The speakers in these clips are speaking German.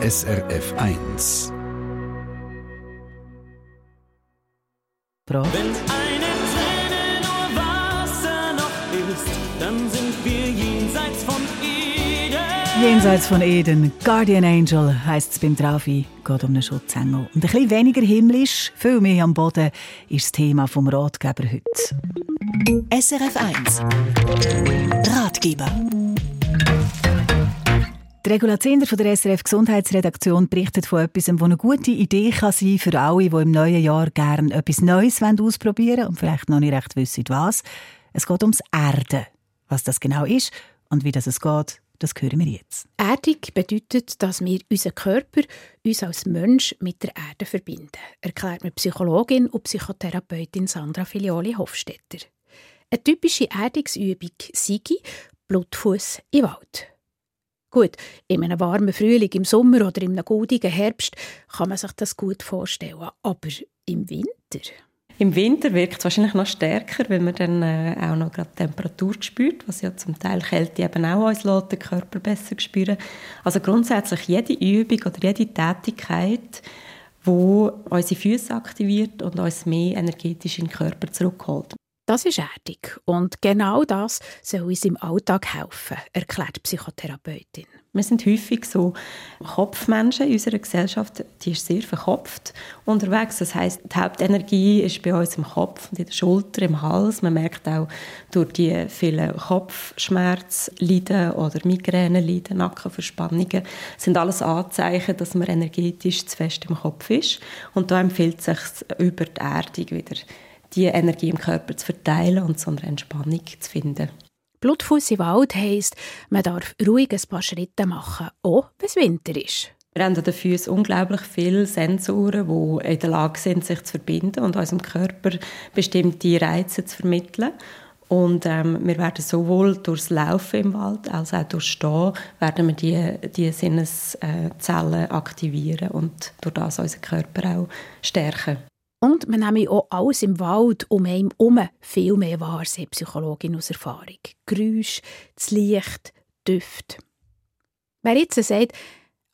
SRF 1. Wenn eine Träne nur Wasser noch ist, dann sind wir jenseits von Eden. Jenseits von Eden, Guardian Angel heisst es beim Trafi, geht um einen Schutzengel. Und ein bisschen weniger himmlisch, viel mehr am Boden, ist das Thema vom Ratgeber heute. SRF 1 Ratgeber die Regula Zehnder von der SRF Gesundheitsredaktion berichtet von etwas, das eine gute Idee kann sein für alle, die im neuen Jahr gerne etwas Neues ausprobieren wollen und vielleicht noch nicht recht wissen, was. Es geht ums Erden. Was das genau ist und wie das es geht, das hören wir jetzt. Erdung bedeutet, dass wir unseren Körper, uns als Mensch, mit der Erde verbinden, erklärt mir Psychologin und Psychotherapeutin Sandra Filioli Hofstetter. Eine typische Erdungsübung sei Blutfuß im Wald. Gut, in einem warmen Frühling im Sommer oder einem goldigen Herbst kann man sich das gut vorstellen. Aber im Winter? Im Winter wirkt es wahrscheinlich noch stärker, weil man dann äh, auch noch gerade Temperatur spürt, was ja zum Teil Kälte eben auch uns lässt, den Körper besser spüren. Also grundsätzlich jede Übung oder jede Tätigkeit, wo unsere Füße aktiviert und uns mehr energetisch in den Körper zurückholt. Das ist erdig und genau das soll uns im Alltag helfen, erklärt die Psychotherapeutin. Wir sind häufig so Kopfmenschen in unserer Gesellschaft, die ist sehr verkopft unterwegs. Das heißt, die Hauptenergie ist bei uns im Kopf in der Schulter, im Hals. Man merkt auch durch die vielen Kopfschmerzleiden oder Migräne-Leiden, Nackenverspannungen, sind alles Anzeichen, dass man energetisch zu fest im Kopf ist. Und da empfiehlt es sich über die Erdung wieder die Energie im Körper zu verteilen und so eine Entspannung zu finden. Blutfuß im Wald heisst, man darf ruhig ein paar Schritte machen, auch wenn es Winter ist. Wir haben an den Füßen unglaublich viele Sensoren, die in der Lage sind, sich zu verbinden und unserem Körper bestimmte Reize zu vermitteln. Und ähm, wir werden sowohl durchs Laufen im Wald als auch durchs Stehen werden wir die, die Sinneszellen aktivieren und durch das unseren Körper auch stärken. Und man nehme auch alles im Wald um einen herum viel mehr wahr, sagt Psychologin aus Erfahrung. Geräusch, das Licht, Düfte. Wer jetzt sagt,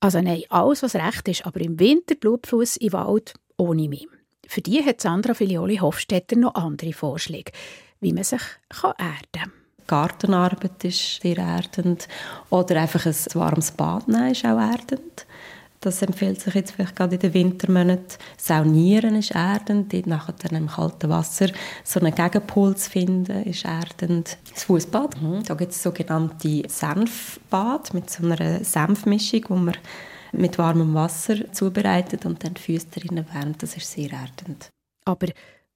also nein, alles was recht ist, aber im Winter Blutfuß im Wald ohne mich. Für die hat Sandra Filioli Hofstetter noch andere Vorschläge, wie man sich erden kann. Gartenarbeit ist sehr erdend. Oder einfach ein warmes Bad nehmen ist auch erdend. Das empfiehlt sich jetzt vielleicht gerade in den Wintermonaten. Saunieren ist erdend, dort nachher dann im kalten Wasser so einen Gegenpol zu finden, ist erdend. Das Fußbad, mhm. da gibt es sogenannte Senfbad mit so einer Senfmischung, wo man mit warmem Wasser zubereitet und dann die Füße drinnen wärmt. Das ist sehr erdend. Aber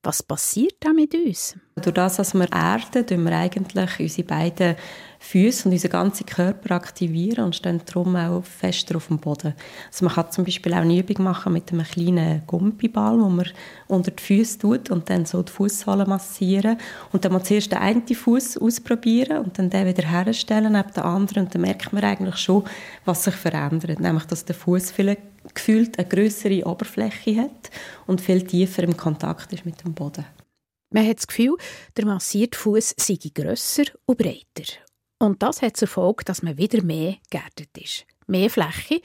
was passiert da mit uns? Durch das, dass wir erden, tun wir eigentlich unsere beiden Füße und unseren ganzen Körper aktivieren und stehen darum auch fester auf dem Boden. Also man kann zum Beispiel auch eine Übung machen mit einem kleinen Gumpiball, wo man unter die Füße tut und dann so die Fußsohle massieren. Und dann muss man zuerst den einen Fuß ausprobieren und dann den wieder herstellen neben den anderen. Und dann merkt man eigentlich schon, was sich verändert. Nämlich, dass der Fuß vielleicht gefühlt eine größere Oberfläche hat und viel tiefer im Kontakt ist mit dem Boden. Man hat das Gefühl, der massierte Fuß sei grösser und breiter. Und das hat zur Folge, dass man wieder mehr geerdet ist. Mehr Fläche,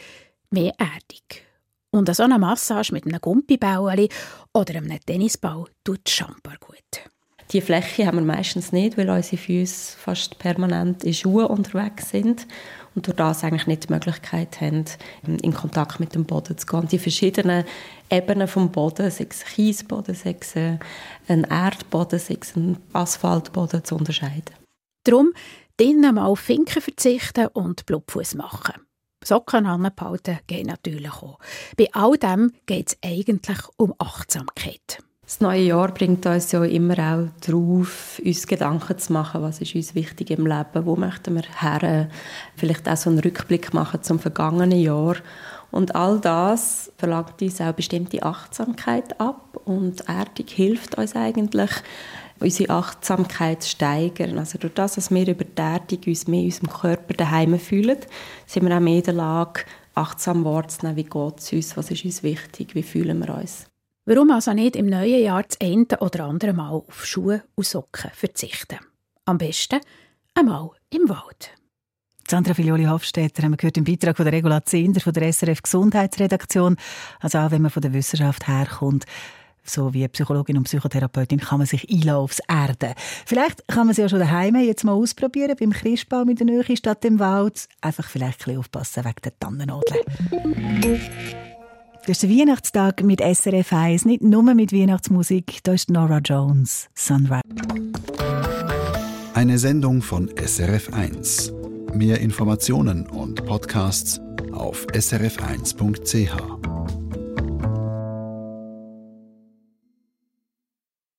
mehr Erdung. Und so eine Massage mit einem Gumpibäueli oder einem Tennisball tut Schamper gut. Die Fläche haben wir meistens nicht, weil unsere Füße fast permanent in Schuhen unterwegs sind und durch das eigentlich nicht die Möglichkeit haben, in Kontakt mit dem Boden zu gehen. Die verschiedenen Ebenen vom Boden, sei es Kiesboden, sei es ein Erdboden, sei es ein Asphaltboden, zu unterscheiden. Darum drinnen mal auf Finken verzichten und Blutfuß machen. Socken anbehalten geht natürlich auch. Bei all dem geht es eigentlich um Achtsamkeit. Das neue Jahr bringt uns ja immer auch darauf, uns Gedanken zu machen, was ist uns wichtig im Leben, wo möchten wir her, vielleicht auch so einen Rückblick machen zum vergangenen Jahr. Und all das verlangt uns auch bestimmte Achtsamkeit ab und Erdung hilft uns eigentlich, unsere Achtsamkeit zu steigern. Also durch das, dass wir über die Erdung uns mehr in unserem Körper daheim fühlen, sind wir auch mehr in der Lage, achtsam wahrzunehmen, wie geht es uns, was ist uns wichtig, wie fühlen wir uns. Warum also nicht im neuen Jahr das eine oder andere Mal auf Schuhe und Socken verzichten? Am besten einmal im Wald. Sandra Filioli Hofstetter haben wir gehört im Beitrag von der Regula Zehnder von der SRF Gesundheitsredaktion. Also auch wenn man von der Wissenschaft herkommt, so wie Psychologin und Psychotherapeutin kann man sich einlassen aufs Erden. Vielleicht kann man es ja schon daheim jetzt mal ausprobieren, beim Christbaum in der Nähe statt im Wald. Einfach vielleicht ein bisschen aufpassen wegen der Tannennadeln. Das ist der Weihnachtstag mit SRF 1, nicht nur mit Weihnachtsmusik. Da ist Nora Jones, Sunrise. Eine Sendung von SRF 1. Mehr Informationen und Podcasts auf srf1.ch.